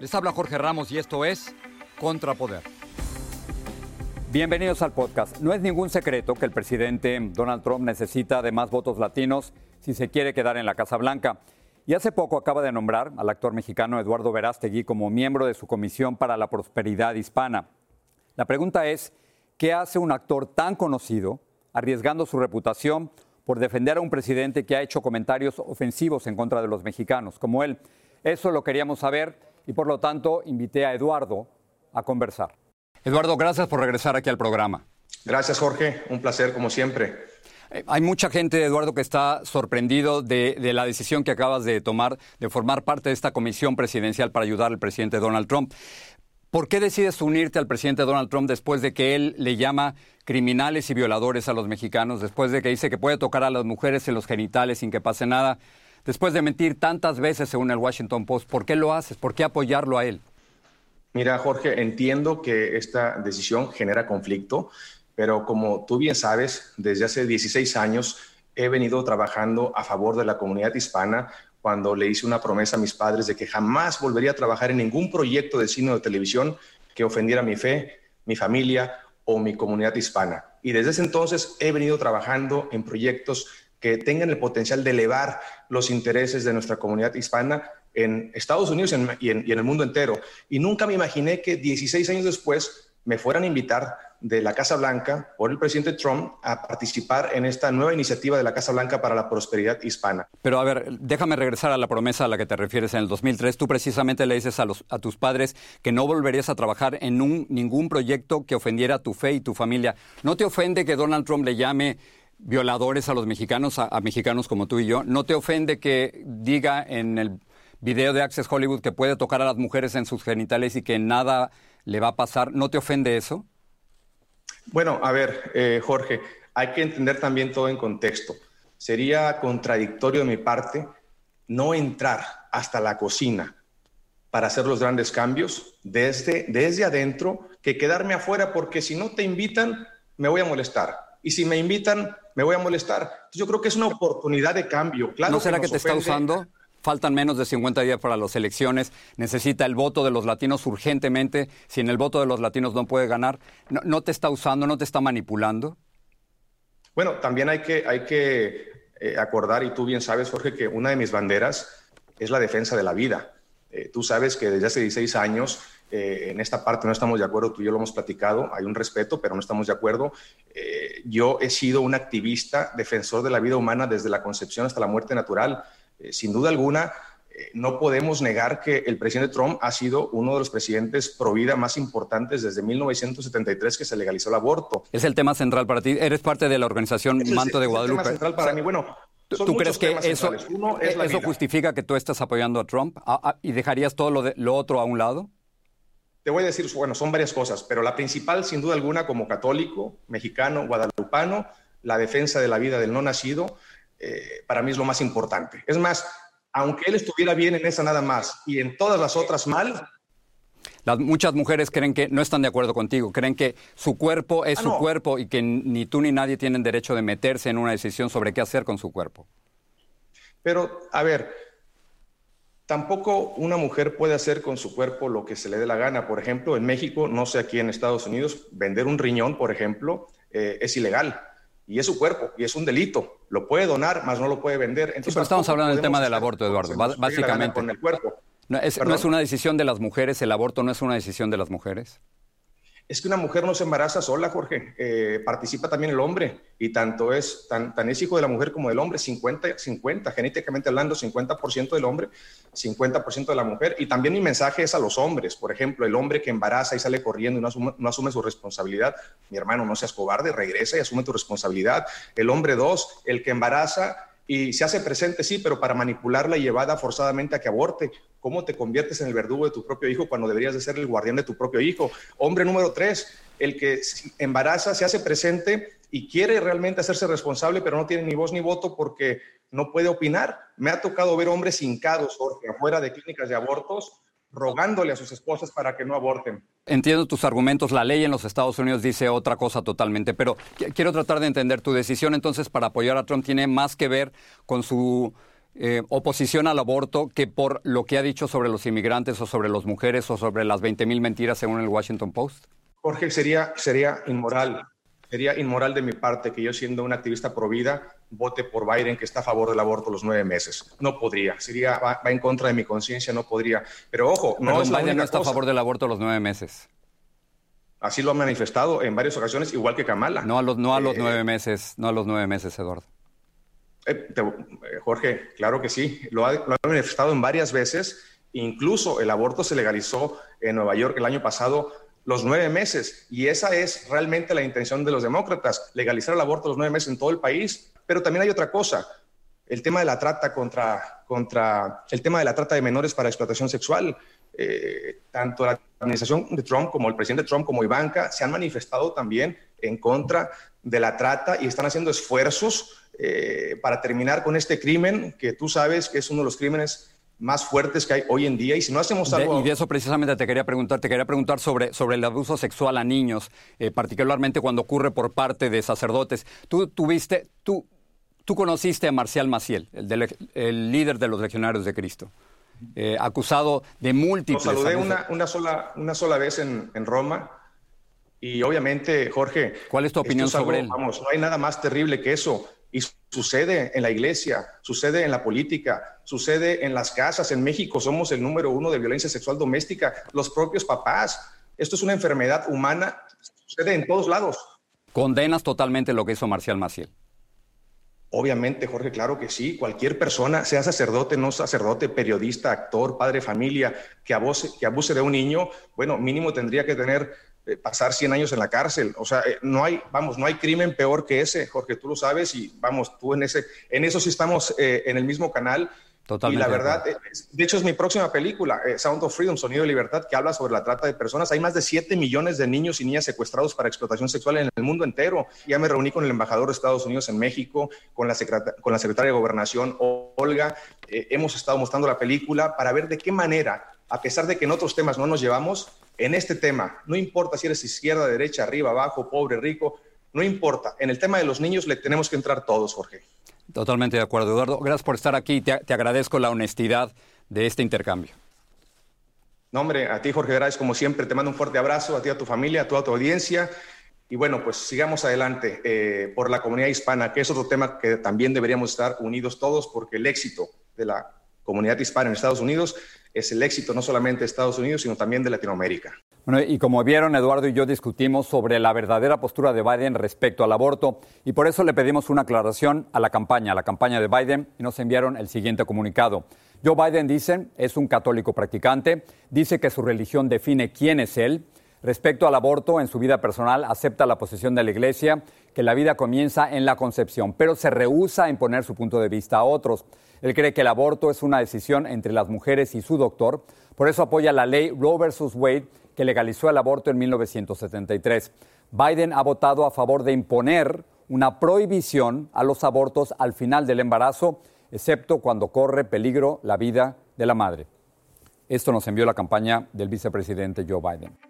Les habla Jorge Ramos y esto es Contrapoder. Bienvenidos al podcast. No es ningún secreto que el presidente Donald Trump necesita de más votos latinos si se quiere quedar en la Casa Blanca. Y hace poco acaba de nombrar al actor mexicano Eduardo Verástegui como miembro de su Comisión para la Prosperidad Hispana. La pregunta es, ¿qué hace un actor tan conocido arriesgando su reputación por defender a un presidente que ha hecho comentarios ofensivos en contra de los mexicanos como él? Eso lo queríamos saber y por lo tanto invité a Eduardo a conversar. Eduardo, gracias por regresar aquí al programa. Gracias, Jorge. Un placer, como siempre. Eh, Hay mucha gente, Eduardo, que está sorprendido de, de, la decisión que acabas de tomar de formar parte de esta comisión presidencial para ayudar al presidente Donald Trump. ¿Por qué decides unirte al presidente Donald Trump después de que él le llama criminales y violadores a los mexicanos, después de que dice que puede tocar a las mujeres en los genitales sin que pase nada, después de mentir tantas veces según el Washington Post? ¿Por qué lo haces? ¿Por qué apoyarlo a él? Mira, Jorge, entiendo que esta decisión genera conflicto, pero como tú bien sabes, desde hace 16 años he venido trabajando a favor de la comunidad hispana cuando le hice una promesa a mis padres de que jamás volvería a trabajar en ningún proyecto de cine o de televisión que ofendiera mi fe, mi familia o mi comunidad hispana. Y desde ese entonces he venido trabajando en proyectos que tengan el potencial de elevar los intereses de nuestra comunidad hispana en Estados Unidos y, en, y en el mundo entero. Y nunca me imaginé que 16 años después me fueran a invitar de la Casa Blanca por el presidente Trump a participar en esta nueva iniciativa de la Casa Blanca para la prosperidad hispana. Pero a ver, déjame regresar a la promesa a la que te refieres en el 2003. Tú precisamente le dices a, los, a tus padres que no volverías a trabajar en un, ningún proyecto que ofendiera tu fe y tu familia. ¿No te ofende que Donald Trump le llame violadores a los mexicanos, a, mexicanos como tú y yo? ¿No te ofende que diga en el video de Access Hollywood que puede tocar a las mujeres en sus genitales y que nada le va a pasar? ¿No te ofende eso? Bueno, a ver, eh, Jorge, hay que entender también todo en contexto. Sería contradictorio de mi parte no entrar hasta la cocina para hacer los grandes cambios desde, desde adentro que quedarme afuera porque si no te invitan, me voy a molestar. Y si me invitan, me voy a molestar. Entonces, yo creo que es una oportunidad de cambio. Claro ¿No será que, te está usando? Faltan menos de 50 días para las elecciones. Necesita el voto de los latinos urgentemente. Sin el voto de los latinos no puede ganar. ¿No, no te está usando? ¿No te está manipulando? Bueno, también hay que, hay que eh, acordar, y tú bien sabes, Jorge, que una de mis banderas es la defensa de la vida. Eh, tú sabes que desde hace 16 años eh, en esta parte no estamos de acuerdo, tú y yo lo hemos platicado, hay un respeto, pero no estamos de acuerdo. Eh, yo he sido un activista, defensor de la vida humana desde la concepción hasta la muerte natural. Eh, sin duda alguna, no podemos negar que el presidente Trump ha sido uno de los presidentes pro vida más importantes desde 1973 que se legalizó el aborto. Es el tema central para ti. Eres parte de la organización Es Manto de es el Guadalupe. tema central para mí. Bueno, ¿Tú, son tú muchos crees que eso, es vida. justifica que tú estás apoyando a Trump Ah, ah, y dejarías todo lo, de- lo otro a un lado? Te voy a decir, bueno, son varias cosas, pero la principal, sin duda alguna, como católico, mexicano, guadalupano, la defensa de la vida del no nacido, eh, para mí es lo más importante. Es más, aunque él estuviera bien en esa nada más y en todas las otras mal, Las, muchas mujeres creen que no están de acuerdo contigo, creen que su cuerpo es ah, su cuerpo y que ni tú ni nadie tienen derecho de meterse en una decisión sobre qué hacer con su cuerpo. Pero, a ver, tampoco una mujer puede hacer con su cuerpo lo que se le dé la gana. Por ejemplo, en México, no sé aquí en Estados Unidos, vender un riñón, por ejemplo, eh, es ilegal. Y es su cuerpo, y es un delito. Lo puede donar, más no lo puede vender. Entonces, pero estamos hablando del tema del aborto, Eduardo, básicamente. Con el cuerpo. No es, no es, una decisión de las mujeres, el aborto no es una decisión de las mujeres es que una mujer no se embaraza sola, Jorge. Eh, participa también el hombre y tanto es, tan, tan, hijo de la mujer como del hombre, 50, 50, genéticamente hablando, 50% del hombre, 50% de la mujer. Y también mi mensaje es a los hombres. Por ejemplo, el hombre que embaraza y sale corriendo y no asume, no asume su responsabilidad. Mi hermano, no seas cobarde, regresa y asume tu responsabilidad. El hombre dos, el que embaraza y se hace presente, sí, pero para manipularla y llevada forzadamente a que aborte. ¿Cómo te conviertes en el verdugo de tu propio hijo cuando deberías de ser el guardián de tu propio hijo? Hombre número tres, el que embaraza, se hace presente y quiere realmente hacerse responsable, pero no tiene ni voz ni voto porque no puede opinar. Me ha tocado ver hombres hincados, Jorge, afuera de clínicas de abortos, rogándole a sus esposas para que no aborten. Entiendo tus argumentos, la ley en los Estados Unidos dice otra cosa totalmente, pero quiero tratar de entender tu decisión entonces para apoyar a Trump tiene más que ver con su eh, oposición al aborto que por lo que ha dicho sobre los inmigrantes o sobre las mujeres o sobre las 20.000 mentiras según el Washington Post? Jorge, sería, sería inmoral, sería inmoral de mi parte que yo siendo un activista pro vida vote por Biden que está a favor del aborto los nueve meses. No podría, sería, va, en contra de mi conciencia, no podría. Pero ojo, no es Biden no está a favor del aborto los nueve meses. Así lo ha manifestado en varias ocasiones, igual que Kamala. No a los, no a los eh, nueve meses, no a los nueve meses, Eduardo. Eh, Jorge, claro que sí, lo ha, manifestado en varias veces. Incluso el aborto se legalizó en Nueva York el año pasado los nueve meses. Y esa es realmente la intención de los demócratas, legalizar el aborto los nueve meses en todo el país. Pero también hay otra cosa, el tema de la trata contra, contra el tema de la trata de menores para explotación sexual. Eh, tanto la administración de Trump como el presidente Trump como Ivanka se han manifestado también en contra de la trata y están haciendo esfuerzos eh, para terminar con este crimen que tú sabes que es uno de los crímenes más fuertes que hay hoy en día y si no hacemos algo... y de eso precisamente te quería preguntar, te quería preguntar sobre, sobre el abuso sexual a niños, eh, particularmente cuando ocurre por parte de sacerdotes. Tú tuviste, tú, tú conociste a Marcial Maciel, el, líder de los legionarios de Cristo, eh, acusado de múltiples... Lo saludé una, una, sola, una sola vez en, en Roma y obviamente, Jorge... ¿Cuál es tu opinión sobre él? Vamos, no hay nada más terrible que eso. Y sucede en la iglesia, sucede en la política, sucede en las casas. En México somos el número uno de violencia sexual doméstica. Los propios papás. Esto es una enfermedad humana. Sucede en todos lados. ¿Condenas totalmente lo que hizo Marcial Maciel? Obviamente, Jorge, claro que sí. Cualquier persona, sea sacerdote, no sacerdote, periodista, actor, padre, familia, que abuse, que abuse de un niño, bueno, mínimo tendría que tener pasar 100 años en la cárcel. O sea, eh, no hay, vamos, no hay crimen peor que ese, Jorge, tú lo sabes y vamos, tú en ese, en eso sí estamos eh, en el mismo canal. Totalmente. Y la verdad, de hecho es mi próxima película, Sound of Freedom, Sonido de Libertad, que habla sobre la trata de personas. Hay más de 7 millones de niños y niñas secuestrados para explotación sexual en el mundo entero. Ya me reuní con el embajador de Estados Unidos en México, con la, con la secretaria de Gobernación, Olga. hemos estado mostrando la película para ver de qué manera, a pesar de que en otros temas no nos llevamos, en este tema, no importa si eres izquierda, derecha, arriba, abajo, pobre, rico, no importa. En el tema de los niños le tenemos que entrar todos, Jorge. Totalmente de acuerdo, Eduardo. Gracias por estar aquí. Te, te agradezco la honestidad de este intercambio. No, hombre, a ti, Jorge Gracias, como siempre, te mando un fuerte abrazo, a ti, a tu familia, a toda tu audiencia. Y bueno, pues sigamos adelante eh, por la comunidad hispana, que es otro tema que también deberíamos estar unidos todos, porque el éxito de la comunidad hispana en Estados Unidos es el éxito no solamente de Estados Unidos, sino también de Latinoamérica. Bueno, y como vieron, Eduardo y yo discutimos sobre la verdadera postura de Biden respecto al aborto y por eso le pedimos una aclaración a la campaña, a la campaña de Biden, y nos enviaron el siguiente comunicado. Joe Biden dice, es un católico practicante, dice que su religión define quién es él. Respecto al aborto, en su vida personal acepta la posición de la Iglesia, que la vida comienza en la concepción, pero se rehúsa a imponer su punto de vista a otros. Él cree que el aborto es una decisión entre las mujeres y su doctor, por eso apoya la ley Roe versus Wade que legalizó el aborto en 1973. Biden ha votado a favor de imponer una prohibición a los abortos al final del embarazo, excepto cuando corre peligro la vida de la madre. Esto nos envió la campaña del vicepresidente Joe Biden.